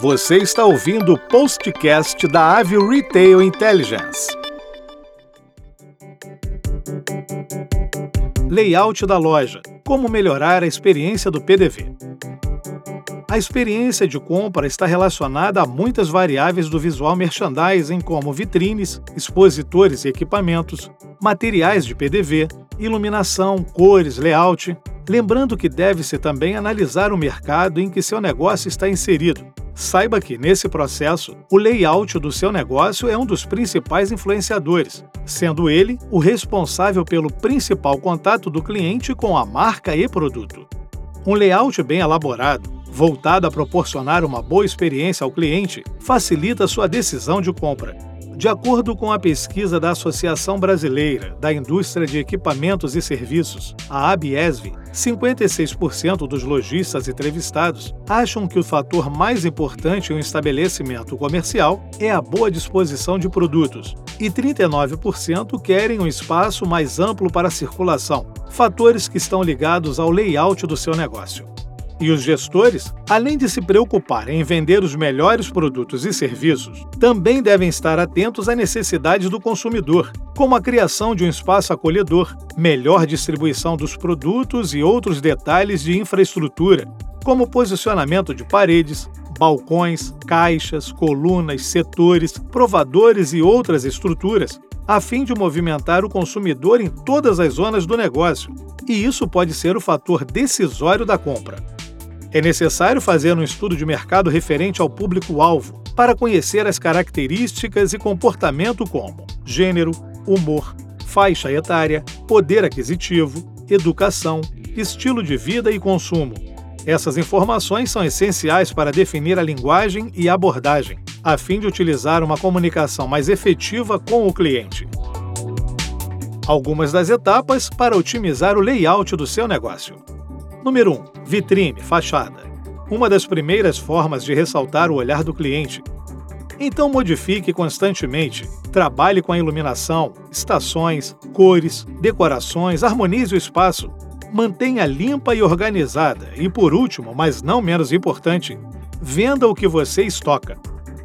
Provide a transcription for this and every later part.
Você está ouvindo o postcast da Avio Retail Intelligence. Layout da loja. Como melhorar a experiência do PDV. A experiência de compra está relacionada a muitas variáveis do visual merchandising, como vitrines, expositores e equipamentos, materiais de PDV, iluminação, cores, layout. Lembrando que deve-se também analisar o mercado em que seu negócio está inserido. Saiba que, nesse processo, o layout do seu negócio é um dos principais influenciadores, sendo ele o responsável pelo principal contato do cliente com a marca e produto. Um layout bem elaborado voltado a proporcionar uma boa experiência ao cliente, facilita sua decisão de compra. De acordo com a pesquisa da Associação Brasileira da Indústria de Equipamentos e Serviços, a ABESV, 56% dos lojistas entrevistados acham que o fator mais importante em um estabelecimento comercial é a boa disposição de produtos, e 39% querem um espaço mais amplo para circulação, fatores que estão ligados ao layout do seu negócio. E os gestores, além de se preocuparem em vender os melhores produtos e serviços, também devem estar atentos à necessidade do consumidor, como a criação de um espaço acolhedor, melhor distribuição dos produtos e outros detalhes de infraestrutura, como posicionamento de paredes, balcões, caixas, colunas, setores, provadores e outras estruturas, a fim de movimentar o consumidor em todas as zonas do negócio, e isso pode ser o fator decisório da compra. É necessário fazer um estudo de mercado referente ao público-alvo para conhecer as características e comportamento como gênero, humor, faixa etária, poder aquisitivo, educação, estilo de vida e consumo. Essas informações são essenciais para definir a linguagem e abordagem, a fim de utilizar uma comunicação mais efetiva com o cliente. Algumas das etapas para otimizar o layout do seu negócio. Número 1. Vitrine, fachada. Uma das primeiras formas de ressaltar o olhar do cliente. Então modifique constantemente. Trabalhe com a iluminação, estações, cores, decorações, harmonize o espaço. Mantenha limpa e organizada. E por último, mas não menos importante, venda o que você estoca.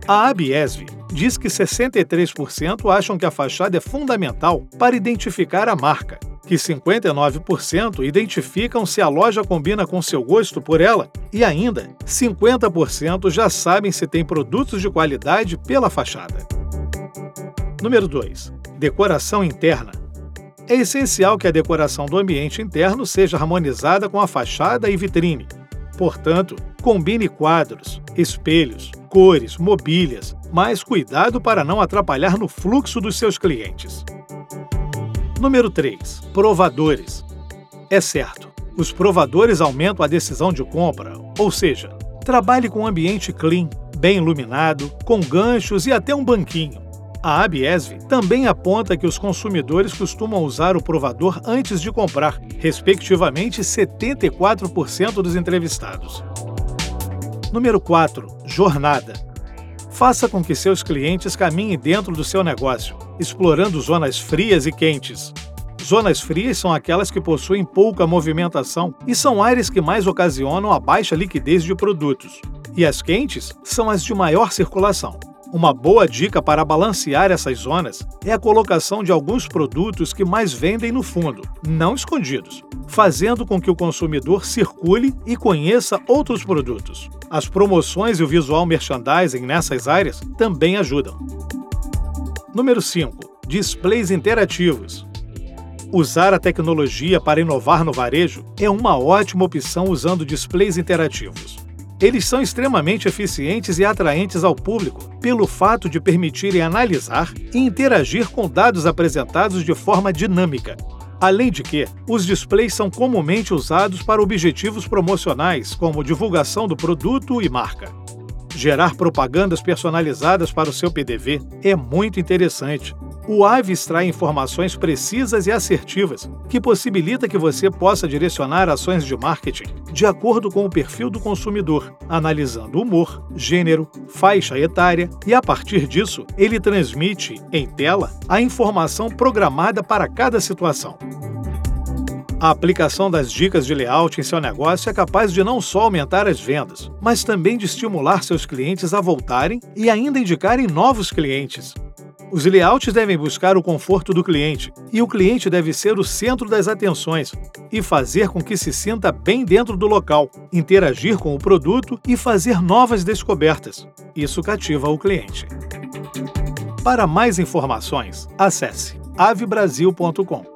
A Abiesv diz que 63% acham que a fachada é fundamental para identificar a marca que 59% identificam se a loja combina com seu gosto por ela e ainda 50% já sabem se tem produtos de qualidade pela fachada. Número 2. Decoração interna. É essencial que a decoração do ambiente interno seja harmonizada com a fachada e vitrine. Portanto, combine quadros, espelhos, cores, mobílias, mas cuidado para não atrapalhar no fluxo dos seus clientes. Número 3. Provadores. É certo, os provadores aumentam a decisão de compra, ou seja, trabalhe com um ambiente clean, bem iluminado, com ganchos e até um banquinho. A Abiesv também aponta que os consumidores costumam usar o provador antes de comprar, respectivamente 74% dos entrevistados. Número 4. Jornada. Faça com que seus clientes caminhem dentro do seu negócio, explorando zonas frias e quentes. Zonas frias são aquelas que possuem pouca movimentação e são áreas que mais ocasionam a baixa liquidez de produtos. E as quentes são as de maior circulação. Uma boa dica para balancear essas zonas é a colocação de alguns produtos que mais vendem no fundo, não escondidos, fazendo com que o consumidor circule e conheça outros produtos. As promoções e o visual merchandising nessas áreas também ajudam. Número 5. Displays interativos. Usar a tecnologia para inovar no varejo é uma ótima opção usando displays interativos. Eles são extremamente eficientes e atraentes ao público pelo fato de permitirem analisar e interagir com dados apresentados de forma dinâmica. Além de que, os displays são comumente usados para objetivos promocionais, como divulgação do produto e marca. Gerar propagandas personalizadas para o seu PDV é muito interessante, o AVE extrai informações precisas e assertivas, que possibilita que você possa direcionar ações de marketing de acordo com o perfil do consumidor, analisando humor, gênero, faixa etária e, a partir disso, ele transmite, em tela, a informação programada para cada situação. A aplicação das dicas de layout em seu negócio é capaz de não só aumentar as vendas, mas também de estimular seus clientes a voltarem e ainda indicarem novos clientes. Os layouts devem buscar o conforto do cliente, e o cliente deve ser o centro das atenções e fazer com que se sinta bem dentro do local, interagir com o produto e fazer novas descobertas. Isso cativa o cliente. Para mais informações, acesse avebrasil.com.